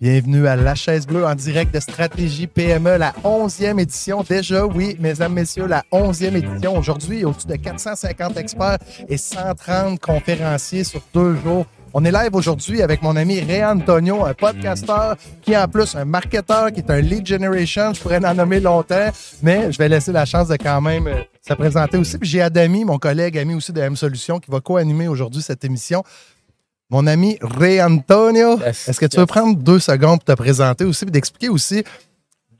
Bienvenue à La Chaise Bleue en direct de Stratégie PME, la 11e édition. Déjà, oui, mesdames, messieurs, la 11e édition. Aujourd'hui, au-dessus de 450 experts et 130 conférenciers sur deux jours. On est live aujourd'hui avec mon ami Ray Antonio, un podcasteur qui est en plus un marketeur, qui est un lead generation. Je pourrais en nommer longtemps, mais je vais laisser la chance de quand même euh, se présenter aussi. Puis j'ai Adami, mon collègue, ami aussi de M Solutions, qui va co-animer aujourd'hui cette émission. Mon ami Ray Antonio, Yes, est-ce que tu yes. veux prendre deux secondes pour te présenter aussi, puis d'expliquer aussi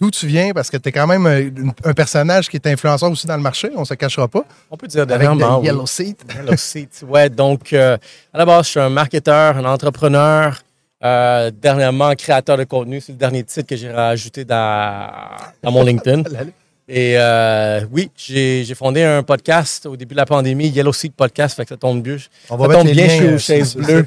d'où tu viens, parce que tu es quand même un, un personnage qui est influenceur aussi dans le marché, on se cachera pas, On peut dire le oui. Yellow Seat. Hello Seat. Ouais, donc euh, à la base, je suis un marketeur, un entrepreneur. euh, dernièrement, créateur de contenu. C'est le dernier titre que j'ai rajouté dans, dans mon LinkedIn. Et euh, oui, j'ai fondé un podcast au début de la pandémie, Yellow Seat Podcast, fait que ça tombe bien. On Ça tombe bien chez euh, Chaise Bleue.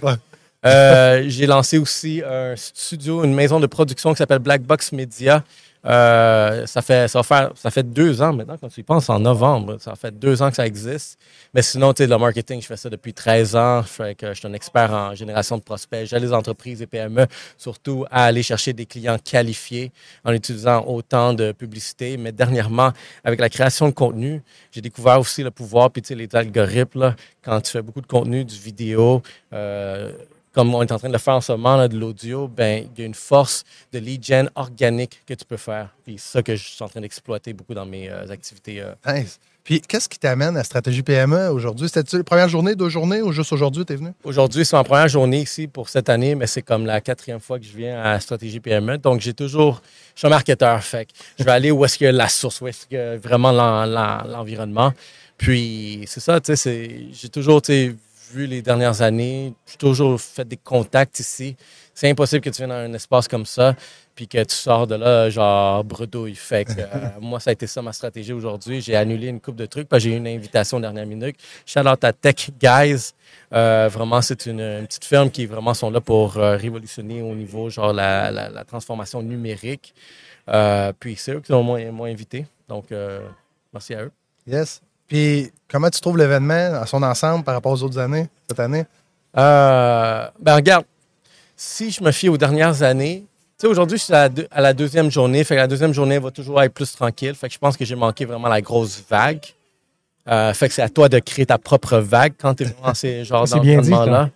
Euh, j'ai lancé aussi un studio, une maison de production qui s'appelle Black Box Media. Euh, ça, fait, ça, faire, ça fait deux ans maintenant, quand tu y penses, en novembre. Ça fait deux ans que ça existe. Mais sinon, tu sais, le marketing, je fais ça depuis 13 ans. Fait que je suis un expert en génération de prospects. J'aide les entreprises et PME surtout à aller chercher des clients qualifiés en utilisant autant de publicité. Mais dernièrement, avec la création de contenu, j'ai découvert aussi le pouvoir, puis tu sais, les algorithmes, là, quand tu fais beaucoup de contenu, du vidéo, euh, comme on est en train de le faire en ce moment, là, de l'audio, ben il y a une force de lead gen organique que tu peux faire. Puis c'est ça que je suis en train d'exploiter beaucoup dans mes euh, activités. euh. Nice. Puis, qu'est-ce qui t'amène à Stratégie PME aujourd'hui? C'était-tu la première journée, deux journées ou juste aujourd'hui, t'es venu? Aujourd'hui, c'est ma première journée ici pour cette année, mais c'est comme la quatrième fois que je viens à Stratégie PME. Donc, j'ai toujours. Je suis un marketeur, fait que je vais aller où est-ce qu'il y a la source, où est-ce qu'il y a vraiment l'en- l'en- l'environnement. Puis, c'est ça, tu sais, c'est- j'ai toujours, tu sais, vu les dernières années, j'ai toujours fait des contacts ici. C'est impossible que tu viennes dans un espace comme ça, puis que tu sors de là, genre, bredouille. Fait que euh, moi, ça a été ça ma stratégie aujourd'hui. J'ai annulé une coupe de trucs, parce que j'ai eu une invitation dernière minute. Shout out à Tech Guys. Euh, vraiment, c'est une, une petite firme qui vraiment sont là pour euh, révolutionner au niveau, genre, la, la- la transformation numérique. Puis c'est eux qui m'ont invité. Donc, merci à eux. Yes. Puis, comment tu trouves l'événement à son ensemble par rapport aux autres années, cette année? Euh, ben regarde, si je me fie aux dernières années, tu sais, aujourd'hui, je suis à la, deux- à la deuxième journée. Fait que la deuxième journée va toujours être plus tranquille. Fait que je pense que j'ai manqué vraiment la grosse vague. Euh, fait que c'est à toi de créer ta propre vague quand tu es dans ces genres d'environnement-là.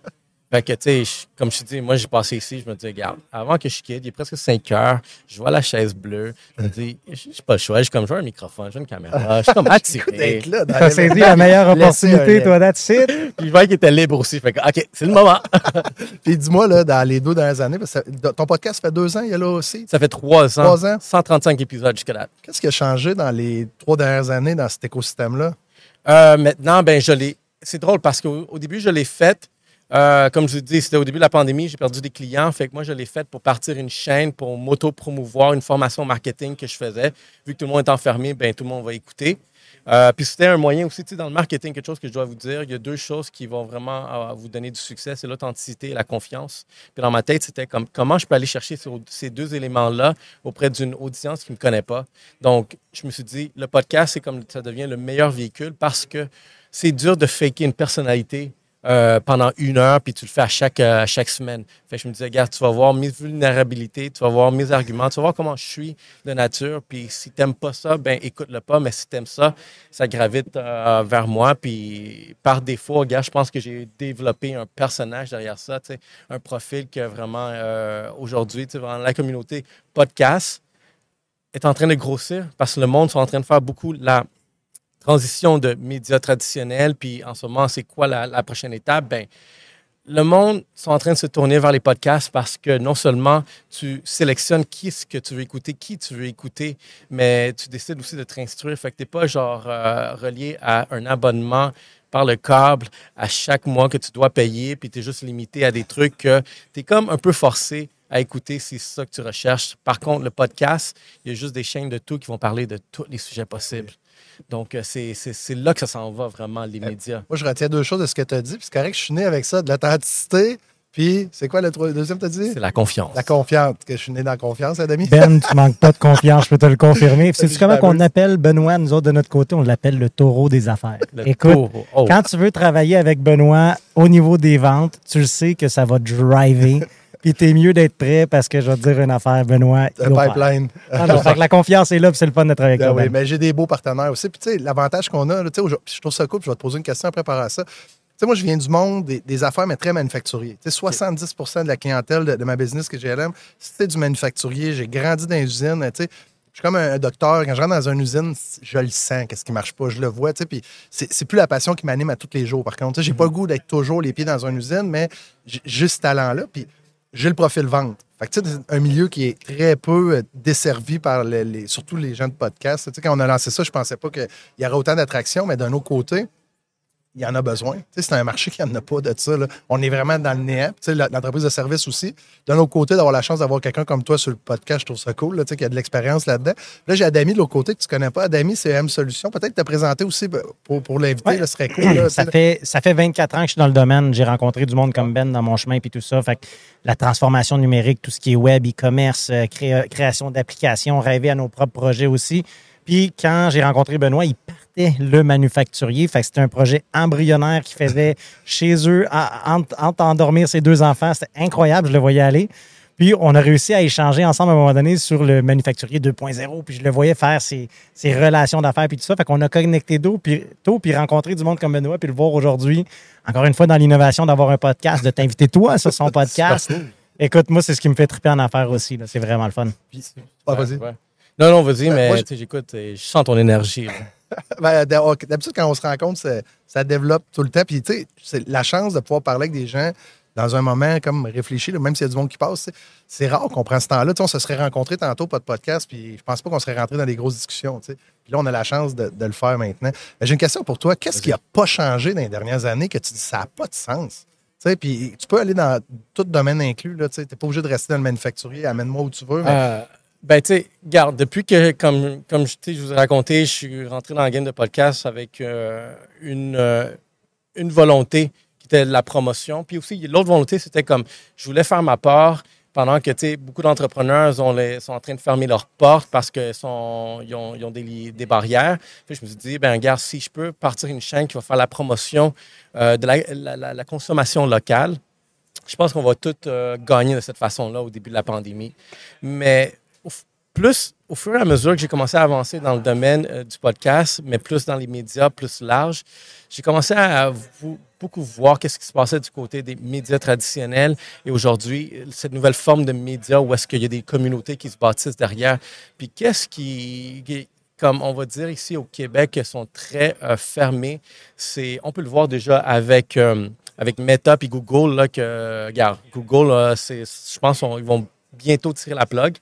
Fait que, tu sais, je- comme je te dis, moi, j'ai passé ici, je me dis, regarde, avant que je quitte, il est presque 5 heures, je vois la chaise bleue, je me dis, j'ai pas le choix, j'ai comme, j'ai un microphone, j'ai une caméra, je suis comme attiré. Là T'as saisi la meilleure opportunité, toi, that's it. Puis je voyais qu'il était libre aussi, fait que, OK, c'est le moment. Puis, dis-moi, là, dans les deux dernières années, parce que ça- ton podcast fait deux ans, il y a là aussi? Ça fait trois ans, Trois ans? 135 épisodes jusqu'à date. Qu'est-ce qui a changé dans les trois dernières années dans cet écosystème-là? Euh, maintenant, ben, je l'ai. C'est drôle parce qu'au au début, je l'ai faite. Euh, comme je vous dis, c'était au début de la pandémie, j'ai perdu des clients. Fait que moi, je l'ai faite pour partir une chaîne, pour m'auto-promouvoir une formation marketing que je faisais. Vu que tout le monde est enfermé, ben, tout le monde va écouter. Euh, puis c'était un moyen aussi, tu sais, dans le marketing, quelque chose que je dois vous dire, il y a deux choses qui vont vraiment euh, vous donner du succès, c'est l'authenticité et la confiance. Puis dans ma tête, c'était comme comment je peux aller chercher ce- ces deux éléments-là auprès d'une audience qui ne me connaît pas? Donc, je me suis dit, le podcast, c'est comme ça devient le meilleur véhicule parce que c'est dur de faker une personnalité euh, pendant une heure, puis tu le fais à chaque, euh, à chaque semaine. Fait je me disais, regarde, tu vas voir mes vulnérabilités, tu vas voir mes arguments, tu vas voir comment je suis de nature, puis si t'aimes pas ça, ben écoute-le pas, mais si t'aimes ça, ça gravite euh, vers moi, puis par défaut, regarde, je pense que j'ai développé un personnage derrière ça, un profil que vraiment, aujourd'hui, la communauté podcast est en train de grossir parce que le monde sont en train de faire beaucoup la transition de médias traditionnels, puis en ce moment, c'est quoi la, prochaine étape? Ben, le monde sont en train de se tourner vers les podcasts parce que non seulement tu sélectionnes qui est-ce que tu veux écouter, qui tu veux écouter, mais tu décides aussi de t'instruire. Fait que tu n'es pas genre euh, relié à un abonnement par le câble à chaque mois que tu dois payer, puis tu es juste limité à des trucs que tu es comme un peu forcé à écouter si c'est ça que tu recherches. Par contre, le podcast, il y a juste des chaînes de tout qui vont parler de tous les sujets possibles. Donc, euh, c'est là que ça s'en va vraiment, les médias. Moi, je retiens deux choses de ce que tu as dit. Puis, c'est correct, je suis né avec ça, de l'authenticité. Puis, c'est quoi le deuxième, t'as dit? C'est la confiance. La confiance. Que je suis né dans la confiance, Adami? Ben, tu manques pas de confiance, je peux te le confirmer. C'est comment qu'on appelle Benoît, nous autres de notre côté, on l'appelle le taureau des affaires. Le Écoute, taureau. Oh. quand tu veux travailler avec Benoît au niveau des ventes, tu le sais que ça va driver Puis t'es mieux d'être prêt parce que je vais te dire une affaire, Benoît. Un opère. pipeline. Ah non, fait que la confiance est là, puis c'est le fun d'être avec Ben toi. oui, Ben. mais j'ai des beaux partenaires aussi. Puis, tu sais, l'avantage qu'on a, là, je trouve ça cool, puis je vais te poser une question après par à ça. Tu sais, moi, je viens du monde des, des affaires, mais très manufacturier. Tu sais, 70% de la clientèle de, de ma business que j'ai GLM, c'était du manufacturier. J'ai grandi dans les usines. Tu sais, je suis comme un, docteur. Quand je rentre dans une usine, je le sens, qu'est-ce qui marche pas, je le vois. Tu sais, puis c'est plus la passion qui m'anime à tous les jours. Par contre, tu sais, j'ai pas le goût d'être toujours les pieds dans une usine, mais j'ai j'ai ce talent-là. Puis j'ai le profil vente. Fait que, c'est un milieu qui est très peu euh, desservi par les, surtout les gens de podcast. Tu sais, quand on a lancé ça, je pensais pas qu'il y aurait autant d'attractions, mais d'un autre côté, il y en a besoin. C'est un marché qui n'en a pas de ça. là. On est vraiment dans le néant. L'entreprise de service aussi. D'un autre côté, d'avoir la chance d'avoir quelqu'un comme toi sur le podcast, je trouve ça cool, qui a de l'expérience là-dedans. Là, j'ai Adami de l'autre côté que tu connais pas. Adami, c'est M Solutions. Peut-être te présenter aussi ben, pour, pour l'inviter, Ouais. ce serait cool. là, Ça fait, ça fait 24 ans que je suis dans le domaine. J'ai rencontré du monde comme Ben dans mon chemin puis tout ça. Fait que la transformation numérique, tout ce qui est web, e-commerce, euh, créa- création d'applications, rêver à nos propres projets aussi. Puis quand j'ai rencontré Benoît, il partait le manufacturier. Fait que c'était un projet embryonnaire qu'il faisait chez eux, à- entre, entre endormir ses deux enfants. C'était incroyable, je le voyais aller. Puis on a réussi à échanger ensemble à un moment donné sur le manufacturier 2.0. Puis je le voyais faire ses, ses relations d'affaires puis tout ça. Fait qu'on a connecté tôt puis, tôt, puis rencontré du monde comme Benoît, puis le voir aujourd'hui. Encore une fois, dans l'innovation, d'avoir un podcast, de t'inviter toi sur son podcast. Écoute, moi, c'est ce qui me fait triper en affaires aussi. là. C'est vraiment le fun. Ah, vas-y. Ouais. Non, non, vas-y, Ben, mais j'écoute, et je sens ton énergie. Ben, D'habitude, quand on se rencontre, ça, développe tout le temps. Puis, tu sais, c'est la chance de pouvoir parler avec des gens dans un moment comme réfléchi, là, même s'il y a du monde qui passe. C'est rare qu'on prend ce temps-là. On se serait rencontrés tantôt, pas de podcast, puis je pense pas qu'on serait rentré dans des grosses discussions. Puis là, on a la chance de, de le faire maintenant. Mais J'ai une question pour toi. Qu'est-ce qui n'a pas changé dans les dernières années que tu dis ça n'a pas de sens? Puis tu peux aller dans tout domaine inclus. Tu n'es pas obligé de rester dans le manufacturier. Amène-moi où tu veux. mais- Euh, ben, tu sais, garde, depuis que, comme, comme je, je vous ai raconté, je suis rentré dans le game de podcast avec euh, une, euh, une volonté qui était la promotion. Puis aussi, l'autre volonté, c'était comme, je voulais faire ma part pendant que, tu sais, beaucoup d'entrepreneurs sont en train de fermer leurs portes parce qu'ils ont, ils ont des, des barrières. Puis je me suis dit, ben, regarde, si je peux partir une chaîne qui va faire la promotion euh, de la, la- consommation locale, je pense qu'on va tous gagner de cette façon-là au début de la pandémie. Mais plus, au fur et à mesure que j'ai commencé à avancer dans le domaine euh, du podcast, mais plus dans les médias, plus large, j'ai commencé à beaucoup voir qu'est-ce qui se passait du côté des médias traditionnels et aujourd'hui, cette nouvelle forme de médias où est-ce qu'il y a des communautés qui se bâtissent derrière. Puis qu'est-ce qui, comme on va dire ici au Québec, sont très euh, fermés, c'est, on peut le voir déjà avec, euh, avec Meta et Google, là, que, Google, là, c'est, je pense qu'ils vont bientôt tirer la plug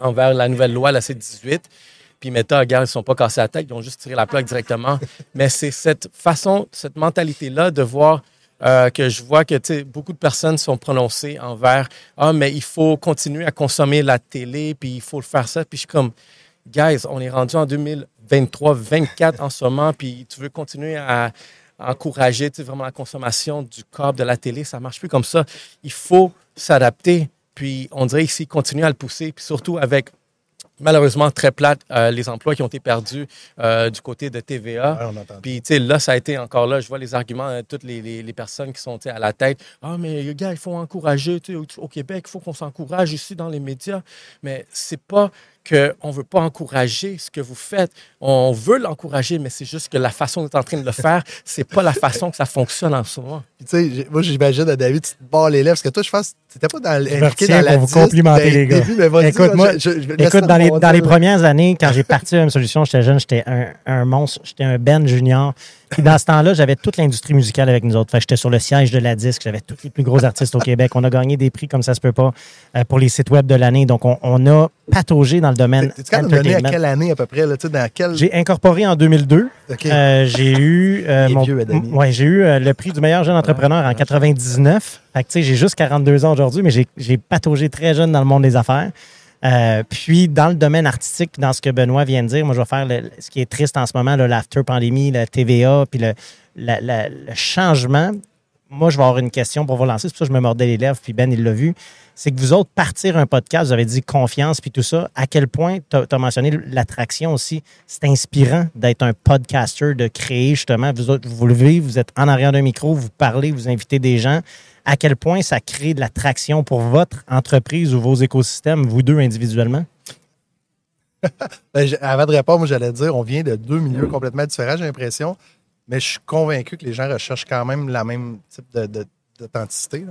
envers la nouvelle loi, la C-18. Puis Meta, regarde, ils ne sont pas cassés la tête, ils ont juste tiré la plug directement. Mais c'est cette façon, cette mentalité-là de voir euh, que je vois que beaucoup de personnes sont prononcées envers Ah, mais il faut continuer à consommer la télé, puis il faut le faire ça. Puis je suis comme Guys, on est rendu en 2023, 24 en ce moment, puis tu veux continuer à, encourager vraiment la consommation du câble, de la télé, ça ne marche plus comme ça. Il faut s'adapter. Puis on dirait ici, continuer à le pousser, puis surtout avec malheureusement très plate euh, les emplois qui ont été perdus euh, du côté de TVA. Ouais. Puis, tu sais, là, ça a été encore là, je vois les arguments de toutes les, les- les personnes qui sont à la tête. Ah, mais les gars, il faut encourager, au Québec, il faut qu'on s'encourage ici dans les médias. Mais c'est pas qu'on ne veut pas encourager ce que vous faites. On veut l'encourager, mais c'est juste que la façon dont tu es en train de le faire, c'est pas la façon que ça fonctionne en ce moment. Puis, tu sais, moi, j'imagine à David, tu te barres les lèvres parce que toi, je pense que tu n'étais pas dans, impliqué dans la pour vous 10 complimenter, le les gars. début, mais vas-y, Écoute, moi- je- je- je Écoute, dans les, dans les premières années, quand j'ai parti à une solution, j'étais jeune, j'étais un, un monstre, j'étais un Ben junior. Puis dans ce temps-là, j'avais toute l'industrie musicale avec nous autres. Fait j'étais sur le siège de la disque, j'avais tous les plus gros artistes au Québec. On a gagné des prix comme ça se peut pas euh, pour les sites web de l'année. Donc, on, on a pataugé dans le domaine de me donner à quelle année à peu près, là, tu sais, dans quel. J'ai incorporé en 2002. OK. Euh, j'ai eu euh, mon- ouais, j'ai eu euh, le prix du meilleur jeune entrepreneur en 99. Fait que tu sais, j'ai juste 42 ans aujourd'hui, mais j'ai, j'ai pataugé très jeune dans le monde des affaires. Euh, puis dans le domaine artistique, dans ce que Benoît vient de dire, moi je vais faire ce qui est triste en ce moment, l'after pandémie, la TVA, puis le, changement. moi, je vais avoir une question pour vous lancer. C'est pour ça que je me mordais les lèvres, puis Ben, il l'a vu. C'est que vous autres, partir un podcast, vous avez dit confiance, puis tout ça. À quel point, tu as, mentionné l'attraction aussi? C'est inspirant d'être un podcaster, de créer justement. Vous autres, vous levez, vous êtes en arrière d'un micro, vous parlez, vous invitez des gens. À quel point ça crée de l'attraction pour votre entreprise ou vos écosystèmes, vous deux individuellement? Ben, avant de répondre, moi, j'allais dire, on vient de deux milieux complètement différents, j'ai l'impression. Mais je suis convaincu que les gens recherchent quand même la même type d'authenticité.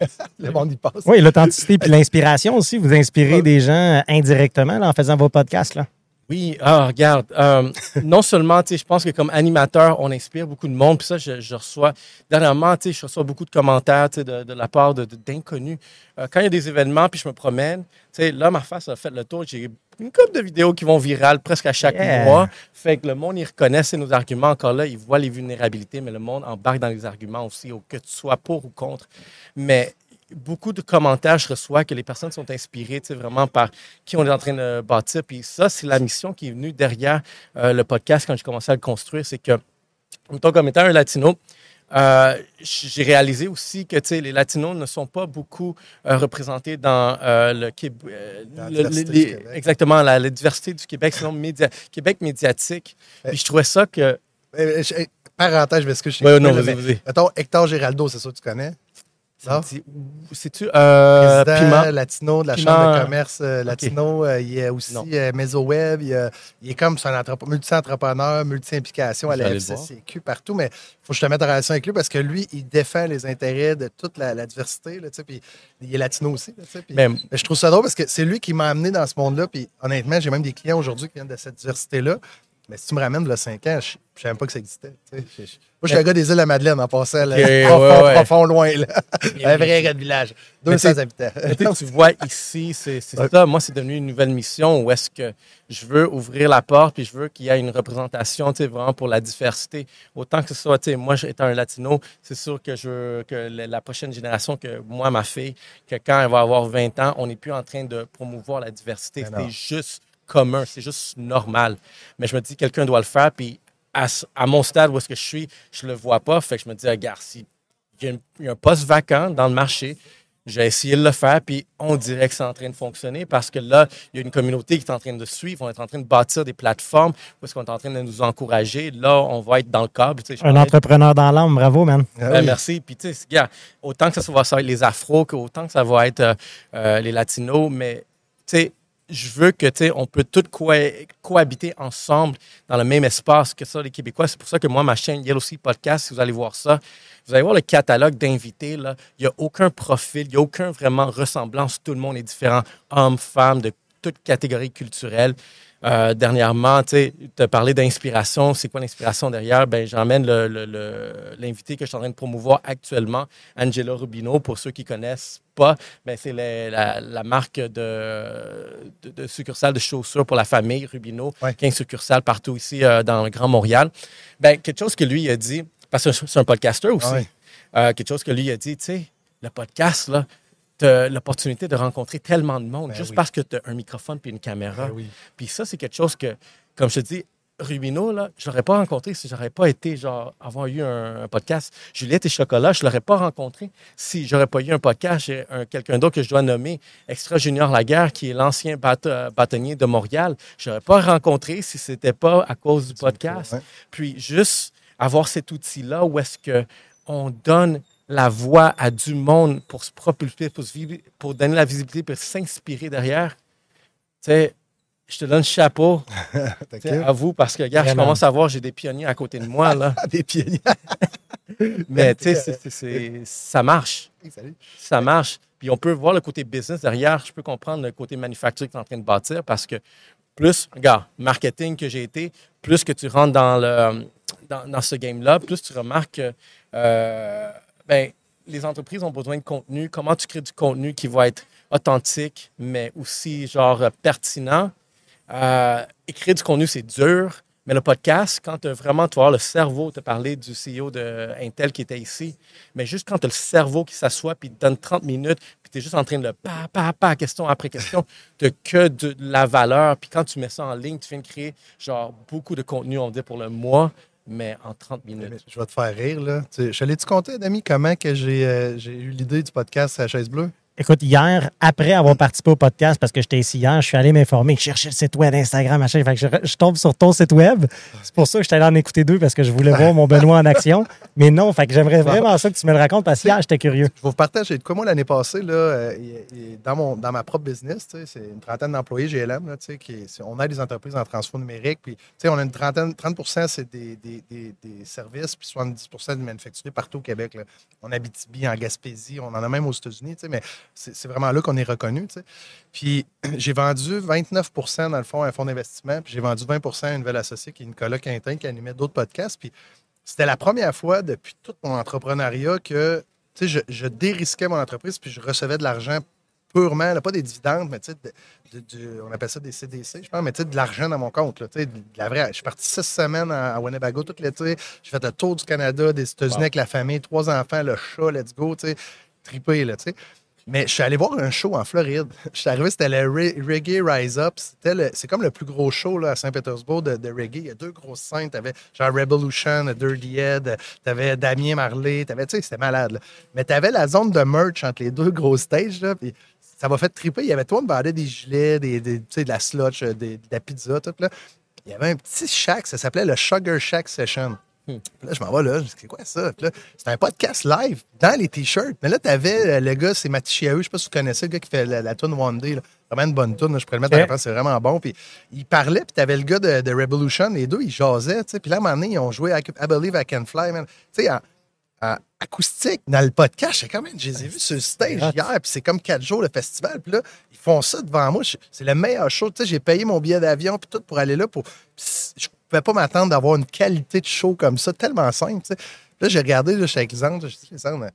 le monde y passe. Oui, l'authenticité puis l'inspiration aussi. Vous inspirez des gens indirectement en faisant vos podcasts. Là. Oui, ah, regarde, euh, non seulement, je pense que comme animateur, on inspire beaucoup de monde. Puis ça, je, reçois, dernièrement, je reçois beaucoup de commentaires de, de, la part d'inconnus. Euh, quand il y a des événements, puis je me promène, là, ma face a fait le tour. J'ai une couple de vidéos qui vont virales presque à chaque mois. Fait que le monde, il reconnaît nos arguments. Encore là, il voit les vulnérabilités, mais le monde embarque dans les arguments aussi, que tu sois pour ou contre. Mais beaucoup de commentaires je reçois que les personnes sont inspirées vraiment par qui on est en train de bâtir. Puis ça, c'est la mission qui est venue derrière euh, le podcast quand j'ai commencé à le construire. C'est que, comme étant un latino, euh, j'ai réalisé aussi que les Latinos ne sont pas beaucoup euh, représentés dans le, Québec. Exactement, la, diversité du Québec, sinon média, Québec médiatique. Puis je trouvais ça que. Parenthèse, je m'excuse. Oui, non, vas-y, Mettons, Hector Géraldo, c'est ça que tu connais? C'est-tu euh, Piment? latino de la Chambre de commerce euh, latino. Euh, il y a aussi euh, MesoWeb. Il, il, est comme un multi-entrepreneur, multi-implication à la FCCQ, partout. Mais il faut que je te mette en relation avec lui parce que lui, il défend les intérêts de toute la, diversité. Là, puis il est latino aussi. mais, je trouve ça drôle parce que c'est lui qui m'a amené dans ce monde-là. Puis honnêtement, j'ai même des clients aujourd'hui qui viennent de cette diversité-là. Mais si tu me ramènes de 5 ans, je ne savais même pas que ça existait. Moi, je suis un gars des îles à Madeleine en passant, là, profond, profond, loin. Là. un vrai gars de village. 200 habitants. tu vois ici, c'est ça. Moi, c'est devenu une nouvelle mission où est-ce que je veux ouvrir la porte puis je veux qu'il y ait une représentation vraiment pour la diversité. Autant que ce soit, moi, étant un latino, c'est sûr que je veux que la prochaine génération, que moi, ma fille, que quand elle va avoir 20 ans, on n'est plus en train de promouvoir la diversité. C'est juste commun, c'est juste normal. Mais je me dis, quelqu'un doit le faire, puis à, mon stade où est-ce que je suis, je le vois pas. Fait que je me dis, regarde, s'il y, a un poste vacant dans le marché, j'ai essayé de le faire, puis on dirait que c'est en train de fonctionner parce que là, il y a une communauté qui est en train de suivre. On est en train de bâtir des plateformes où est-ce qu'on est en train de nous encourager. Là, on va être dans le câble. un entrepreneur dans l'âme, bravo, man. Ah ben, merci. Puis, tu sais, autant que ça va être les afros, autant que ça va être euh, euh, les latinos, mais, tu sais, je veux que, tu sais, on peut tous cohabiter ensemble dans le même espace que ça, les Québécois. C'est pour ça que moi, ma chaîne Yellow Sea Podcast, si vous allez voir ça, vous allez voir le catalogue d'invités. Il n'y a aucun profil, il n'y a aucun vraiment ressemblance. Tout le monde est différent, hommes, femmes, de toute catégorie culturelle. Euh, dernièrement, tu as parlé d'inspiration. C'est quoi l'inspiration derrière? Ben, j'emmène l'invité que je suis en train de promouvoir actuellement, Angela Rubino, pour ceux qui connaissent pas. Ben, c'est la, marque de, de, succursale de chaussures pour la famille Rubino, 15 succursales partout ici euh, dans le Grand Montréal. Ben, quelque chose que lui a dit, parce que c'est un podcaster aussi, euh, quelque chose que lui a dit, tu sais, le podcast, là, l'opportunité de rencontrer tellement de monde ben juste parce que tu as un microphone puis une caméra. Ben puis ça, c'est quelque chose que, comme je te dis, Rubino, là, je ne l'aurais pas rencontré si j'aurais pas été, genre, avoir eu un, podcast. Juliette et Chocolat, je ne l'aurais pas rencontré si j'aurais pas eu un podcast. J'ai quelqu'un d'autre que je dois nommer, Extra Junior Laguerre, qui est l'ancien bâtonnier de Montréal. Je n'aurais pas rencontré si ce n'était pas à cause du podcast. Puis juste avoir cet outil-là où est-ce qu'on donne la voix à du monde pour se propulser, pour, pour donner la visibilité, pour s'inspirer derrière, tu sais, je te donne le chapeau à vous parce que, regarde, je commence à voir, j'ai des pionniers à côté de moi. Là. des pionniers. Mais tu sais, ça marche. Ça marche. Puis on peut voir le côté business derrière. Je peux comprendre le côté manufacturier que tu es en train de bâtir parce que plus, regarde, marketing que j'ai été, plus que tu rentres dans, le, dans, ce game-là, plus tu remarques que euh, ben, les entreprises ont besoin de contenu. Comment tu crées du contenu qui va être authentique, mais aussi genre pertinent? Euh, écrire du contenu, c'est dur. Mais le podcast, quand vraiment tu vas le cerveau te parler du CEO de Intel qui était ici, mais juste quand tu as le cerveau qui s'assoit puis te donne 30 minutes, puis tu es juste en train de le pa, pa, pa, question après question, tu que de la valeur. Puis quand tu mets ça en ligne, tu viens de créer genre beaucoup de contenu, on dit, pour le mois mais en 30 Mais minutes. Je vais te faire rire, là. Tu je l'ai-tu compté, Dami, comment que j'ai euh, j'ai eu l'idée du podcast à la chaise bleue? Écoute, hier, après avoir participé au podcast, parce que j'étais ici hier, je suis allé m'informer, je cherchais le site web, Instagram, machin. Fait que je, je tombe sur ton site web. C'est pour ça que j'étais allé en écouter deux, parce que je voulais voir mon Benoît en action. Mais non, fait que j'aimerais vraiment ça que tu me le racontes, parce que hier, j'étais curieux. Je vais vous partager de quoi moi l'année passée, là, euh, dans, mon, dans ma propre business, c'est une trentaine d'employés GLM, là, tu sais, qui on aide les entreprises en transfert numérique, puis tu sais, on a une trentaine, 30 c'est des, des, des, des services, puis 70% du manufacturier partout au Québec. Là. On habite Abitibi, en Gaspésie, on en a même aux États-Unis, tu sais, mais c'est vraiment là qu'on est reconnu. tu sais. Puis j'ai vendu 29 dans le fond à un fonds d'investissement, puis j'ai vendu 20 à une nouvelle associée qui est Nicolas Quintin, qui animait d'autres podcasts, puis c'était la première fois depuis tout mon entrepreneuriat que tu sais, je, je dérisquais mon entreprise puis je recevais de l'argent purement, là, pas des dividendes, mais tu sais, de- de- de- on appelle ça des CDC, je pense, mais tu sais, de l'argent dans mon compte. Là, tu sais, de la vraie. Je suis parti six semaines à, à Winnebago tout l'été. J'ai fait le tour du Canada, des États-Unis Wow. avec la famille, trois enfants, le chat, let's go, tu sais, trippé, là, tu sais. Mais je suis allé voir un show en Floride. Je suis arrivé, c'était le Re- Reggae Rise Up. C'est comme le plus gros show là, à Saint-Pétersbourg de, reggae. Il y a deux grosses scènes. Tu avais genre Revolution, Dirty Head, tu avais Damien Marley. t'avais- Tu sais, c'était malade. là. Mais tu avais la zone de merch entre les deux gros stages. Là, ça m'a fait triper. Il y avait toi, on me vendait des gilets, des, des- de la slotch, euh, de la pizza, tout. Là. Il y avait un petit shack, ça s'appelait le Sugar Shack Session. Hmm. Puis là, je m'en vais là, je dis, c'est quoi ça? Puis là, c'était un podcast live dans les t-shirts. Mais là, t'avais euh, le gars, c'est Matichiaou, je sais pas si vous connaissez, le gars qui fait la, la tune One Day. là. Vraiment une bonne tune, je pourrais le mettre en France, c'est vraiment bon. Puis il parlait, puis t'avais le gars de, de Revolution, les deux, ils jasaient, tu sais. Puis là, à un moment donné, ils ont joué I, I Believe I Can Fly. Tu sais, acoustique, dans le podcast, j'ai quand même, je les ai vus sur le stage hier, puis c'est comme quatre jours le festival. Puis là, ils font ça devant moi. C'est le meilleur show. Tu sais, j'ai payé mon billet d'avion, puis tout pour aller là. Pour... je pouvais pas m'attendre d'avoir une qualité de show comme ça, tellement simple. Là, j'ai regardé, là, je suis avec Lisandre, je dis, Lisandre,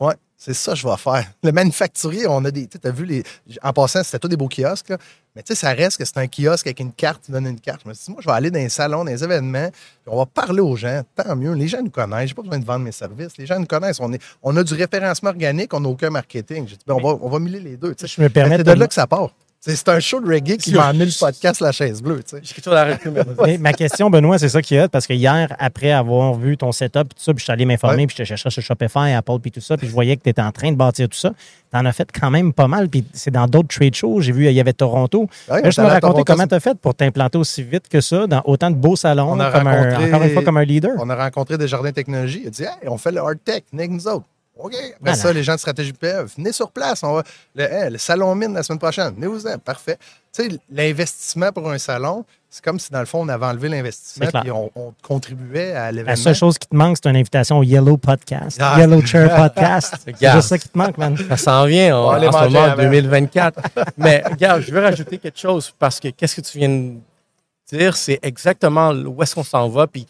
ouais, c'est ça que je vais faire. Le manufacturier, on a des. Tu as vu, les, en passant, c'était tous des beaux kiosques, là. mais tu sais, ça reste que c'est un kiosque avec une carte, tu donnes une carte. Je me suis dit, moi, je vais aller dans les salons, dans les événements, puis on va parler aux gens, tant mieux. Les gens nous connaissent, j'ai pas besoin de vendre mes services. Les gens nous connaissent. On, est, on a du référencement organique, on n'a aucun marketing. J'ai dit, ben, on, va, on va mêler les deux. Je me permets C'est de là que ça part. C'est un show de reggae qui m'a amené le podcast La Chaise Bleue. tu sais. Mais ma question, Benoît, c'est ça qui est parce que hier, après avoir vu ton setup, tout ça, puis je suis allé m'informer, Ouais. puis je te cherchais sur Shopify, Apple, puis tout ça, puis je voyais que tu étais en train de bâtir tout ça. Tu en as fait quand même pas mal, puis c'est dans d'autres trade shows. J'ai vu, il y avait Toronto. Ouais, je me raconter Toronto, comment tu as fait pour t'implanter aussi vite que ça dans autant de beaux salons, On a comme un- encore une fois comme un leader. On a rencontré des jardins technologie. Il a dit Hey, on fait le hard tech, nous autres. OK. Après Voilà. ça, les gens de stratégie PE, venez sur place. On va, le, hey, le salon mine la semaine prochaine. Venez-vous-en. Parfait. Tu sais, l'investissement pour un salon, c'est comme si dans le fond, on avait enlevé l'investissement puis on, on contribuait à La l'événement. seule chose qui te manque, c'est une invitation au Yellow Podcast. Ah. Yellow Chair Podcast. c'est juste ça qui te manque, man. Ça s'en vient On va aller en ce moment, en avant. 2024. Mais regarde, je veux rajouter quelque chose parce que qu'est-ce que tu viens de dire, c'est exactement où est-ce qu'on s'en va. Puis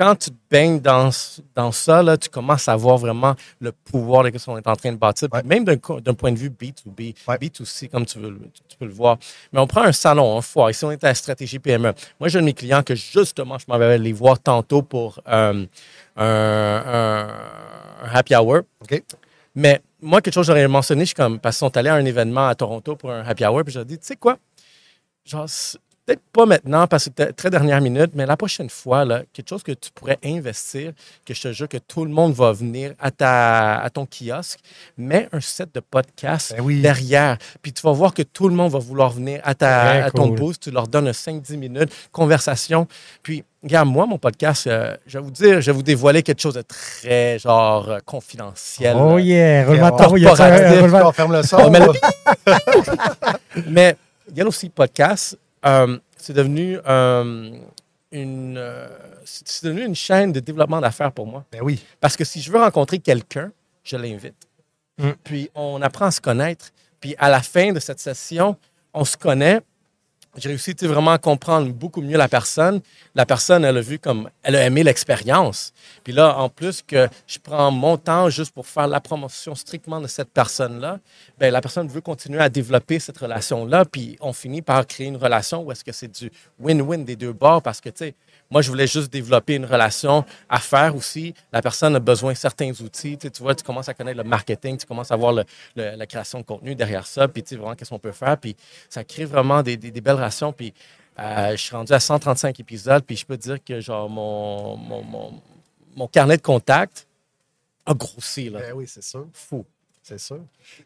quand tu te baignes dans, dans ça, là, tu commences à voir vraiment le pouvoir de ce qu'on est en train de bâtir. Ouais. Même d'un point de vue B2B, Ouais. B2C, comme tu, veux, le- tu peux le voir. Mais on prend un salon, un foire. Ici, on est à la stratégie PME. Moi, j'ai mes clients que justement, je m'en vais les voir tantôt pour euh, un, happy hour. OK. Mais moi, quelque chose que j'aurais mentionné, je suis comme, parce qu'ils sont allés à un événement à Toronto pour un happy hour, puis j'ai dit, tu sais quoi, genre, peut-être pas maintenant, parce que c'était très dernière minute, mais la prochaine fois, là, quelque chose que tu pourrais investir, que je te jure que tout le monde va venir à, ta, à ton kiosque, mets un set de podcasts Ben oui. derrière. Puis tu vas voir que tout le monde va vouloir venir à, ta, Très à ton cool. boost. Tu leur donnes un 5-10 minutes, conversation. Puis, regarde, moi, mon podcast, euh, je vais vous dire, je vais vous dévoiler quelque chose de très, genre, euh, confidentiel. Oh yeah, de on ferme le son. Mais Yellow Sea Podcast, euh, c'est devenu euh, une, euh, c'est c'est devenu une chaîne de développement d'affaires pour moi. Ben oui. Parce que si je veux rencontrer quelqu'un, je l'invite. Mm. Puis on apprend à se connaître. Puis à la fin de cette session, on se connaît. J'ai réussi vraiment à comprendre beaucoup mieux la personne. La personne, elle a vu comme, elle a aimé l'expérience. Puis là, en plus que je prends mon temps juste pour faire la promotion strictement de cette personne-là, ben la personne veut continuer à développer cette relation-là. Puis on finit par créer une relation où est-ce que c'est du win-win des deux bords parce que, tu sais, moi, je voulais juste développer une relation à faire aussi. La personne a besoin de certains outils. Tu, vois, tu commences à connaître le marketing, tu commences à voir le- la création de contenu derrière ça, puis tu sais vraiment qu'est-ce qu'on peut faire? Puis ça crée vraiment des, des- des belles Puis Euh, je suis rendu à 135 épisodes, puis je peux dire que genre mon, mon, mon, mon carnet de contact a grossi. Là. Ben oui, c'est sûr. Fou. C'est sûr.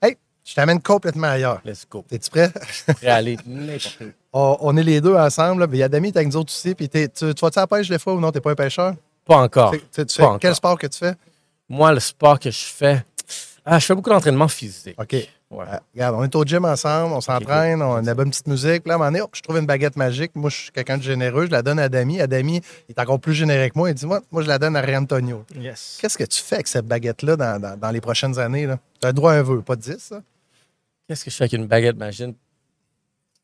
Hey, je t'amène complètement ailleurs. Let's go. Es-tu prêt? Prêt à aller n'importe où. On, on est les deux ensemble. Il y a Dami, t'es avec nous autres aussi. Puis tu, tu vas-tu à la pêche des fois ou non? T'es pas un pêcheur? Pas encore. Tu- tu- tu pas fais- quel encore. sport que tu fais? Moi, le sport que je fais, ah, je fais beaucoup d'entraînement physique. OK. Ouais. Euh, regarde, on est au gym ensemble, on s'entraîne, on a une bonne petite musique. Puis là, à un moment donné, hop, je trouve une baguette magique. Moi, je suis quelqu'un de généreux. Je la donne à Dami. À Dami, il est encore plus généreux que moi. Il dit Moi, moi je la donne à Antonio. Yes. Qu'est-ce que tu fais avec cette baguette-là dans, dans- dans les prochaines années? Tu as le droit à un vœu, pas de 10, ça? Qu'est-ce que je fais avec une baguette magique?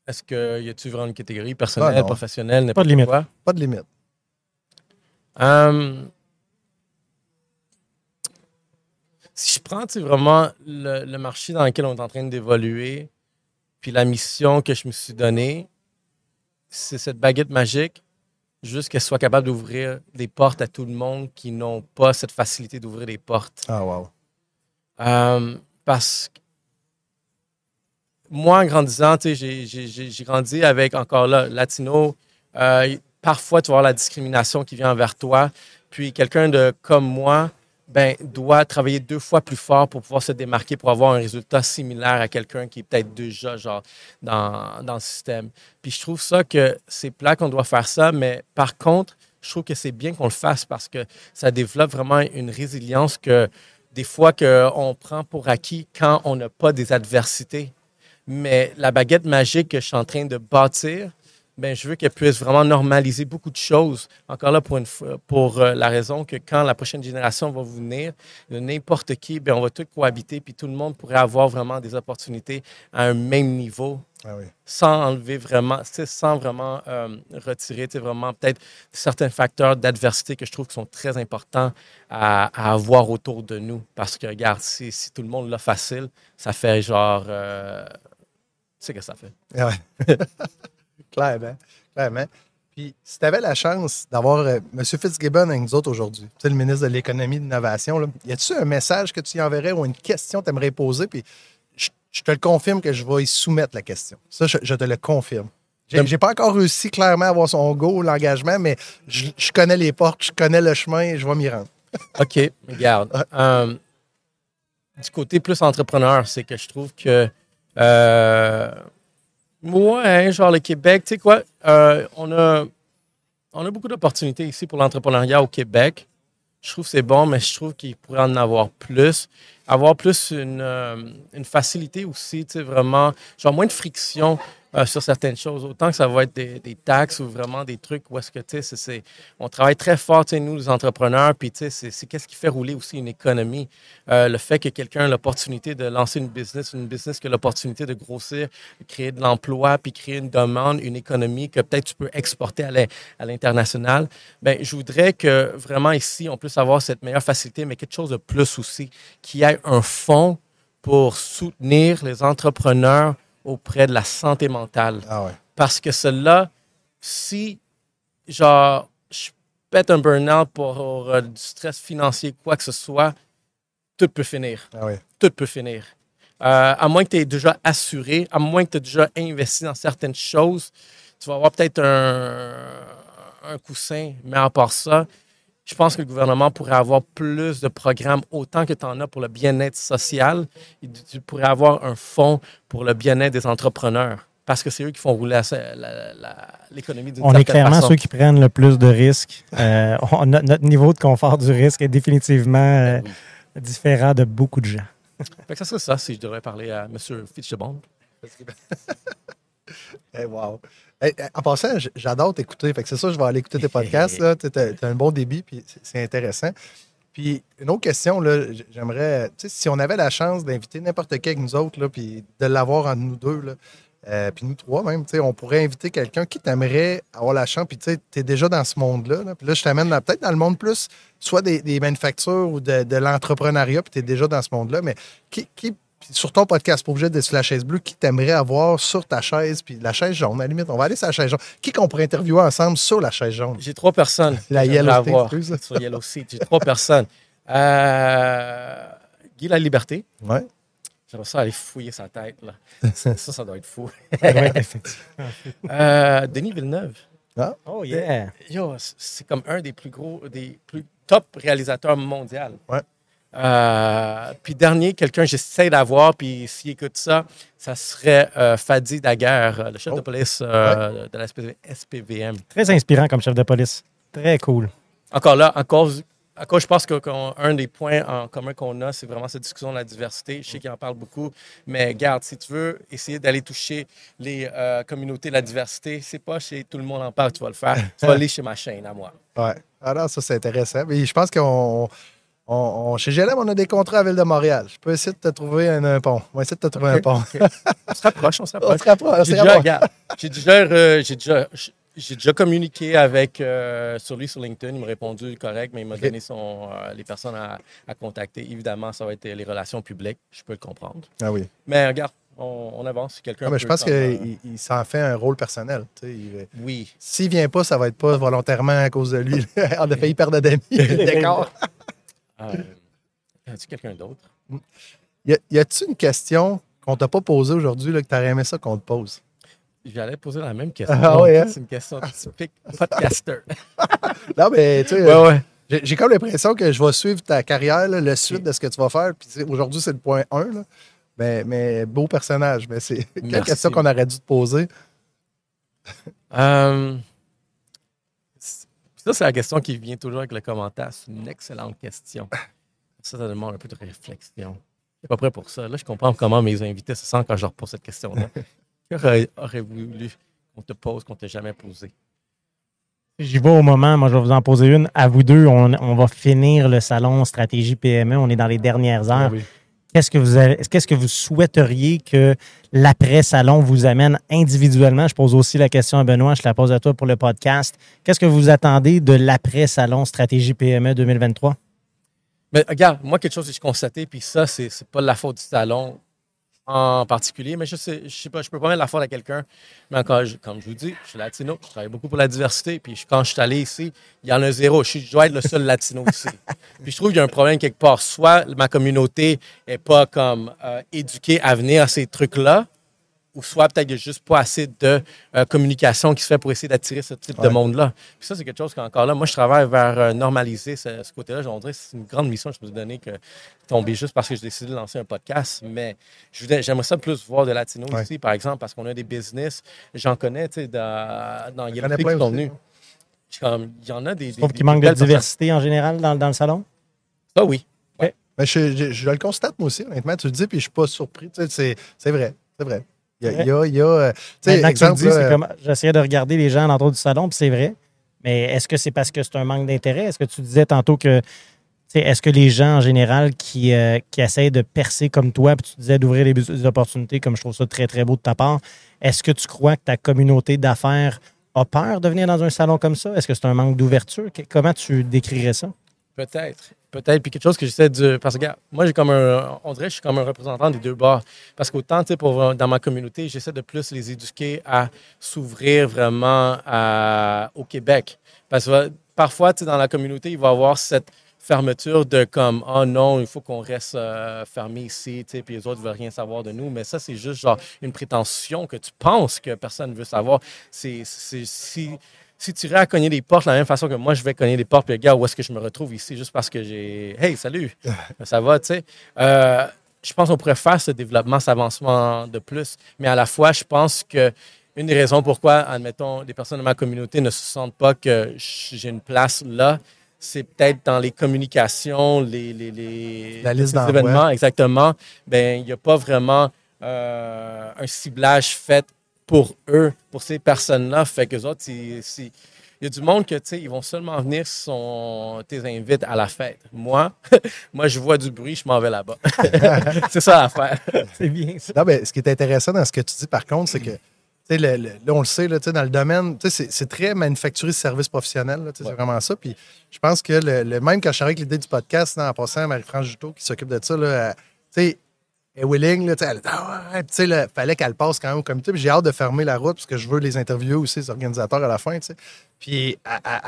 Est-ce que y a-tu vraiment une catégorie personnelle, Ah, professionnelle, Pas de limite. quoi? Pas de limite. Euh, si je prends vraiment le, le marché dans lequel on est en train d'évoluer, puis la mission que je me suis donnée, c'est cette baguette magique, juste qu'elle soit capable d'ouvrir des portes à tout le monde qui n'ont pas cette facilité d'ouvrir des portes. Ah, wow. Euh, parce que moi, en grandissant, j'ai- grandi avec, encore là, latino. Euh, parfois, tu vas avoir la discrimination qui vient envers toi. Puis quelqu'un de comme moi, ben, doit travailler deux fois plus fort pour pouvoir se démarquer, pour avoir un résultat similaire à quelqu'un qui est peut-être déjà genre, dans, dans le système. Puis je trouve ça que c'est plat qu'on doit faire ça, mais par contre, je trouve que c'est bien qu'on le fasse parce que ça développe vraiment une résilience que des fois qu'on prend pour acquis quand on n'a pas des adversités. Mais la baguette magique que je suis en train de bâtir, ben, je veux qu'elle puisse vraiment normaliser beaucoup de choses. Encore là, pour, une, pour euh, la raison que quand la prochaine génération va venir, n'importe qui, ben, on va tous cohabiter, puis tout le monde pourrait avoir vraiment des opportunités à un même niveau Ah oui. sans enlever vraiment, tu sais, sans vraiment euh, retirer tu sais, vraiment peut-être certains facteurs d'adversité que je trouve qui sont très importants à, à avoir autour de nous. Parce que, regarde, si, si tout le monde l'a facile, ça fait genre. euh, tu sais que ça fait. Ah ouais. clairement. Clairement. Puis, si tu avais la chance d'avoir euh, M. Fitzgibbon avec nous autres aujourd'hui, tu le ministre de l'Économie et de l'Innovation, y a-tu un message que tu y enverrais ou une question que tu aimerais poser? Puis, je, je te le confirme que je vais y soumettre la question. Ça, je, je te le confirme. J'ai pas encore réussi clairement à avoir son go, l'engagement, mais je, je connais les portes, je connais le chemin et je vais m'y rendre. OK, regarde. Euh, du côté plus entrepreneur, c'est que je trouve que. Euh, ouais, genre le Québec, tu sais quoi, euh, on, a, on a beaucoup d'opportunités ici pour l'entrepreneuriat au Québec. Je trouve que c'est bon, mais je trouve qu'il pourrait en avoir plus. Avoir plus une, euh, une facilité aussi, tu sais, vraiment, genre moins de friction euh, sur certaines choses. Autant que ça va être des, taxes ou vraiment des trucs où est-ce que, tu sais, on travaille très fort, tu sais, nous, les entrepreneurs, puis, tu sais, c'est- qu'est-ce qui fait rouler aussi une économie. Euh, le fait que quelqu'un a l'opportunité de lancer une business, une business qui a l'opportunité de grossir, créer de l'emploi, puis créer une demande, une économie que peut-être tu peux exporter à l'in- à l'international. Ben, je voudrais que vraiment ici, on puisse avoir cette meilleure facilité, mais quelque chose de plus aussi, qu'il y ait un fonds pour soutenir les entrepreneurs auprès de la santé mentale. Ah ouais. Parce que cela, si, genre, je pète un burn-out pour euh, du stress financier, quoi que ce soit, tout peut finir. Ah ouais. Tout peut finir. Euh, à moins que tu aies déjà assuré, à moins que tu aies déjà investi dans certaines choses, tu vas avoir peut-être un, un coussin. Mais à part ça, je pense que le gouvernement pourrait avoir plus de programmes, autant que tu en as pour le bien-être social. et Tu pourrais avoir un fonds pour le bien-être des entrepreneurs. Parce que c'est eux qui font rouler l'économie d'une On est clairement façon. ceux qui prennent le plus de risques. Euh, on- notre, notre niveau de confort du risque est définitivement euh, Ben oui. différent de beaucoup de gens. Fait que ça serait ça si je devrais parler à M. Fitzgerald. Eh, wow. En passant, j'adore t'écouter. C'est ça, je vais aller écouter tes podcasts. là. Tu as, un bon débit, puis c'est- intéressant. Puis une autre question, j'aimerais, si on avait la chance d'inviter n'importe qui avec nous autres, là, puis de l'avoir entre nous deux, là, euh, puis nous trois même, tu sais, on pourrait inviter quelqu'un qui t'aimerait avoir la chance, puis tu sais, es déjà dans ce monde-là. là. Puis là, je t'amène peut-être dans le monde plus, soit des, manufactures ou de, l'entrepreneuriat, puis tu es déjà dans ce monde-là, mais qui, qui sur ton podcast, pas obligé d'être sur la chaise bleue, qui t'aimerait avoir sur ta chaise, puis la chaise jaune, à la limite, on va aller sur la chaise jaune. Qui qu'on pourrait interviewer ensemble sur la chaise jaune? J'ai trois personnes. La Yellow excuse. Sur Yellow Seat. J'ai trois personnes. Euh, Guy La Liberté. Ouais. J'aimerais ça aller fouiller sa tête. Là. ça, ça doit être fou. Ouais, effectivement. Euh, Denis Villeneuve. Oh, yeah. Yo, c'est comme un des plus gros, des plus top réalisateurs mondiaux. Ouais. Euh, puis dernier, quelqu'un j'essaie d'avoir, puis s'il écoute ça, ça serait euh, Fadi Daguerre, le chef Oh. de police euh, de la SPV SPVM. Très inspirant comme chef de police. Très cool. Encore là, encore, encore je pense qu'un des points en commun qu'on a, c'est vraiment cette discussion de la diversité. Je sais qu'il en parle beaucoup, mais garde, si tu veux essayer d'aller toucher les communautés de la diversité, c'est pas chez tout le monde en parle que tu vas le faire. Tu vas aller chez ma chaîne à moi. Ouais. Alors, ça, c'est intéressant. Mais je pense qu'on. On- on- chez GLM, on a des contrats à Ville de Montréal. Je peux essayer de te trouver un, un pont. On va essayer de te trouver un pont. On se rapproche, on se on rapproche. se rapproche. on se J'ai déjà, rapproche. regarde, j'ai déjà, euh, j'ai déjà, j'ai déjà communiqué avec euh, sur lui sur LinkedIn. Il m'a répondu correct, mais il m'a donné son, euh, les personnes à, à contacter. Évidemment, ça va être les relations publiques. Je peux le comprendre. Ah oui. Mais regarde, on, on avance. Si quelqu'un Ah, mais je pense euh, qu'il il s'en fait un rôle personnel. il- oui. S'il vient pas, ça va être pas volontairement à cause de lui. on a failli perdre d'amis. D'accord. Euh, a-t-il quelqu'un d'autre? Y a- y a-tu une question qu'on t'a pas posée aujourd'hui que tu aurais aimé ça qu'on te pose? J'allais poser la même question. Ah ouais, hein? C'est une question typique podcaster. Non, mais tu sais, ouais, ouais. j'ai comme l'impression que je vais suivre ta carrière, là, le suite de ce que tu vas faire. Puis aujourd'hui, c'est le point 1. Là. Mais, mais beau personnage. Mais c'est Merci. question qu'on aurait dû te poser? Euh, ça, c'est la question qui vient toujours avec le commentaire. C'est une excellente question. Ça, ça demande un peu de réflexion. Je suis pas prêt pour ça. Là, je comprends comment mes invités se sentent quand je leur pose cette question-là. Qu'aurais aurais voulu qu'on te pose qu'on t'a jamais posé? J'y vais au moment. Moi, je vais vous en poser une. À vous deux, on, on va finir le salon Stratégie PME. On est dans les dernières Ah heures. Qu'est-ce que vous que vous souhaiteriez que l'après-salon vous amène individuellement? Je pose aussi la question à Benoît, je la pose à toi pour le podcast. Qu'est-ce que vous attendez de l'après-salon Stratégie PME 2023? Mais regarde, moi, quelque chose que j'ai constaté, puis ça, c'est c'est pas la faute du salon en particulier, mais je sais, je sais pas, je peux pas mettre la faute à quelqu'un. Mais encore, je- comme je vous dis, je suis latino, je travaille beaucoup pour la diversité, puis je- quand je suis allé ici, il y en a zéro. Je, suis- je dois être le seul latino ici. Puis je trouve qu'il y a un problème quelque part. Soit ma communauté est pas comme euh, éduquée à venir à ces trucs-là, ou soit peut-être qu'il n'y a juste pas assez de euh, communication qui se fait pour essayer d'attirer ce type de monde-là. Puis ça, c'est quelque chose qu'encore là, moi, je travaille vers euh, normaliser ce, ce côté-là. Je dirais que c'est une grande mission que je me suis donnée que tomber juste parce que j'ai décidé de lancer un podcast. Mais j'aimerais ça plus voir de latinos Ouais. ici, par exemple, parce qu'on a des business. J'en connais, tu sais, dans, dans Pig plein qui sont aussi. venus. Il y en a des. Je trouve qu'il manque de personnes. diversité en général dans, dans le salon? Ça, oui. Mais je, je- je le constate, moi aussi, honnêtement. Tu le dis, puis je suis pas surpris. Tu sais, c'est vrai. C'est vrai. Il y a, il y a, j'essayais de regarder les gens l'entour du salon, puis c'est vrai. Mais est-ce que c'est parce que c'est un manque d'intérêt? Est-ce que tu disais tantôt que tu sais, est-ce que les gens en général qui, euh, qui essayent de percer comme toi, puis tu disais d'ouvrir les, les opportunités, comme je trouve ça très, très beau de ta part, est-ce que tu crois que ta communauté d'affaires a peur de venir dans un salon comme ça? Est-ce que c'est un manque d'ouverture? Comment tu décrirais ça? Peut-être. Peut-être. Puis quelque chose que j'essaie de. Parce que, moi, j'ai comme un. On dirait que je suis comme un représentant des deux bords. Parce qu'autant, tu sais, dans ma communauté, j'essaie de plus les éduquer à s'ouvrir vraiment au Québec. Parce que parfois, tu sais, dans la communauté, il va y avoir cette fermeture de comme oh non il faut qu'on reste euh, fermé ici tu sais puis les autres ne veulent rien savoir de nous mais ça c'est juste genre une prétention que tu penses que personne ne veut savoir c'est- si si tu irais à cogner des portes de la même façon que moi, je vais cogner des portes, puis regarde où est-ce que je me retrouve ici, juste parce que j'ai. Hey, salut! Ça va, tu sais. Euh, je pense qu'on pourrait faire ce développement, cet avancement de plus, mais à la fois, je pense que une des raisons pourquoi, admettons, des personnes de ma communauté ne se sentent pas que j'ai une place là, c'est peut-être dans les communications, les, les, les La liste les d'envoi. événements, exactement. Ben, il n'y a pas vraiment euh, un ciblage fait pour eux, pour ces personnes-là. Fait que autres, il y a du monde que, tu sais, ils vont seulement venir si on tes invites à la fête. Moi, moi, je vois du bruit, je m'en vais là-bas. c'est ça l'affaire. C'est bien ça. Non, mais ce qui est intéressant dans ce que tu dis, par contre, c'est que, tu sais, le- le- là, on le sait, là, tu sais, dans le domaine, tu sais, c'est très manufacturier service professionnel, là, tu sais, Ouais. c'est vraiment ça. Puis je pense que le, le- même quand je suis avec l'idée du podcast, là, en passant, Marie-France Juteau qui s'occupe de ça, là, sais, elle est willing, là, elle fallait qu'elle passe quand même au comité. J'ai hâte de fermer la route parce que je veux les interviewer aussi, les organisateurs à la fin, tu sais. Puis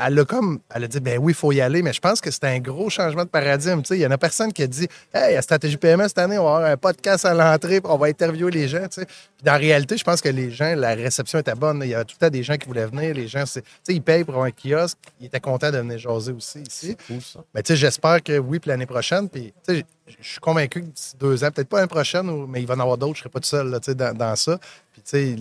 elle, a comme, elle a dit, ben oui, il faut y aller, mais je pense que c'est un gros changement de paradigme. Tu sais, il y en a personne qui a dit, hey, à Stratégie PME cette année, on va avoir un podcast à l'entrée, puis on va interviewer les gens. Tu sais. Puis dans la réalité, je pense que les gens, la réception était bonne. Il y avait tout le temps des gens qui voulaient venir. Les gens, c'est- tu sais, ils payent pour un kiosque. Ils étaient contents de venir jaser aussi ici. Cool, ça. Mais tu sais, j'espère que oui, puis l'année prochaine. Puis, tu sais, je suis convaincu que d'ici deux ans, peut-être pas l'année prochaine, mais il va y en avoir d'autres. Je ne serai pas tout seul là, tu sais, dans, dans ça. Puis, tu sais,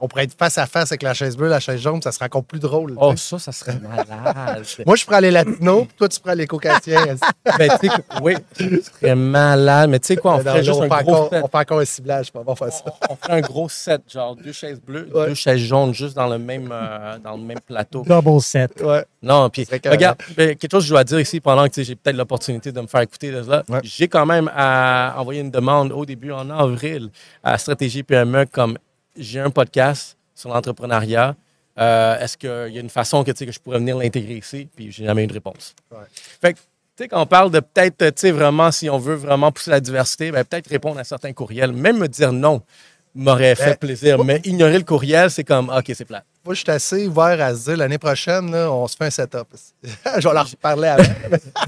on pourrait être face à face avec la chaise bleue, la chaise jaune, ça serait encore plus drôle. Oh, ça, ça serait malade. Moi, je ferais les latinos, puis toi, tu ferais les caucasiens. ben, tu sais, oui, ça serait malade. Mais tu sais quoi, on Non, ferait là, juste on, un fait gros encore, set. on fait encore un ciblage, on va faire ça. On ferait un gros set, genre deux chaises bleues, Ouais. deux chaises jaunes, juste dans le même, euh, dans le même plateau. Double set. Ouais. Non, puis regarde, ben, quelque chose que je dois dire ici pendant que j'ai peut-être l'opportunité de me faire écouter de cela. Ouais. J'ai quand même à envoyer une demande au début en avril à Stratégie PME comme j'ai un podcast sur l'entrepreneuriat. Euh, Est-ce qu'il y a une façon que, que je pourrais venir l'intégrer ici? Puis j'ai jamais eu de réponse. Ouais. Fait que, tu sais, quand on parle de peut-être, tu sais, vraiment, si on veut vraiment pousser la diversité, ben, peut-être répondre à certains courriels. Même me dire non m'aurait fait Ben, plaisir. Mais ignorer le courriel, c'est comme, OK, c'est plat. Moi, je suis assez ouvert à se dire l'année prochaine, là, on se fait un setup. je vais leur reparler avant.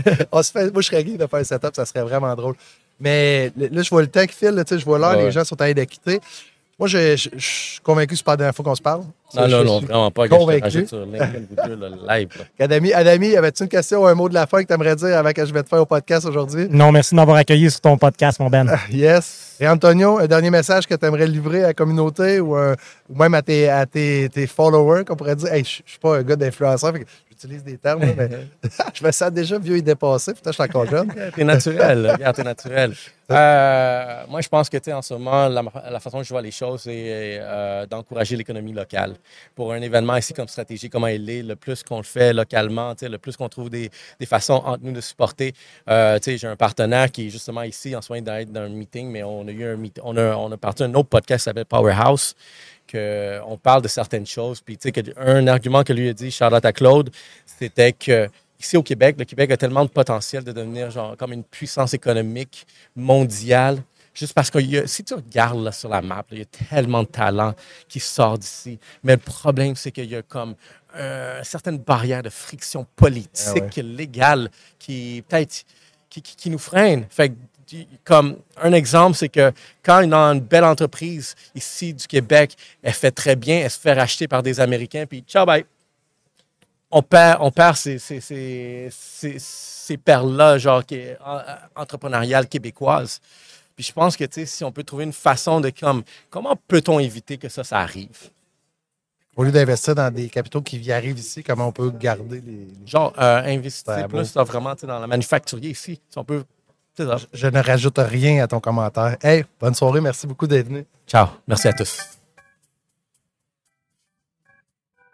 on se fait, moi, je serais gay de faire un setup, ça serait vraiment drôle. Mais là, je vois le temps qui file, là, tu sais, je vois l'heure, Ouais. les gens sont en train de quitter. Moi, je, je- je suis convaincu que c'est pas la dernière fois qu'on se parle. Ça, Non, non, non, vraiment pas. convaincu. sur LinkedIn, le live. Adami, Adami, avais-tu une question ou un mot de la fin que tu aimerais dire avant que je vais te faire au podcast aujourd'hui? Non, merci de m'avoir accueilli sur ton podcast, mon Ben. Yes. Et Antonio, un dernier message que tu aimerais livrer à la communauté ou, un- ou même à tes, à tes, tes followers qu'on pourrait dire Hey, je ne suis pas un gars d'influenceur, fait que j'utilise des termes, là, mais je me sens déjà vieux et dépassé, putain, je suis encore jeune. T'es naturel, regarde, t'es naturel. Euh, moi, je pense que, tu en ce moment, la, la façon que je vois les choses, c'est euh, d'encourager l'économie locale. Pour un événement ici comme stratégie, comment il est, le plus qu'on le fait localement, tu sais, le plus qu'on trouve des, des façons entre nous de supporter. Euh, tu sais, j'ai un partenaire qui est justement ici en soin d'être dans un meeting, mais on a eu un on a, on a parti un autre podcast qui s'appelle Powerhouse que on parle de certaines choses. Puis, tu sais, un argument que lui a dit, Charlotte à Claude, c'était que ici au Québec, le Québec a tellement de potentiel de devenir genre comme une puissance économique mondiale. Juste parce que il y a- si tu regardes là, sur la map, il y a tellement de talent qui sort d'ici. Mais le problème, c'est qu'il y a comme euh, certaines barrières de friction politique, légale, qui peut-être qui, qui- qui nous freinent. Fait que, comme un exemple, c'est que quand une, une belle entreprise ici du Québec, elle fait très bien, elle se fait racheter par des Américains, puis ciao, bye. On perd, on perd ces, ces, ces, ces, ces perles-là, genre qui est, en- entrepreneuriales québécoises. Puis je pense que, si on peut trouver une façon de comme, comment peut-on éviter que ça, ça arrive? Au lieu d'investir dans des capitaux qui y arrivent ici, comment on peut garder les. les- Genre, euh, investir plus là, vraiment dans la manufacturier ici. Si on peut. C'est ça. Je ne rajoute rien à ton commentaire. Hey, bonne soirée, merci beaucoup d'être venu. Ciao. Merci à tous.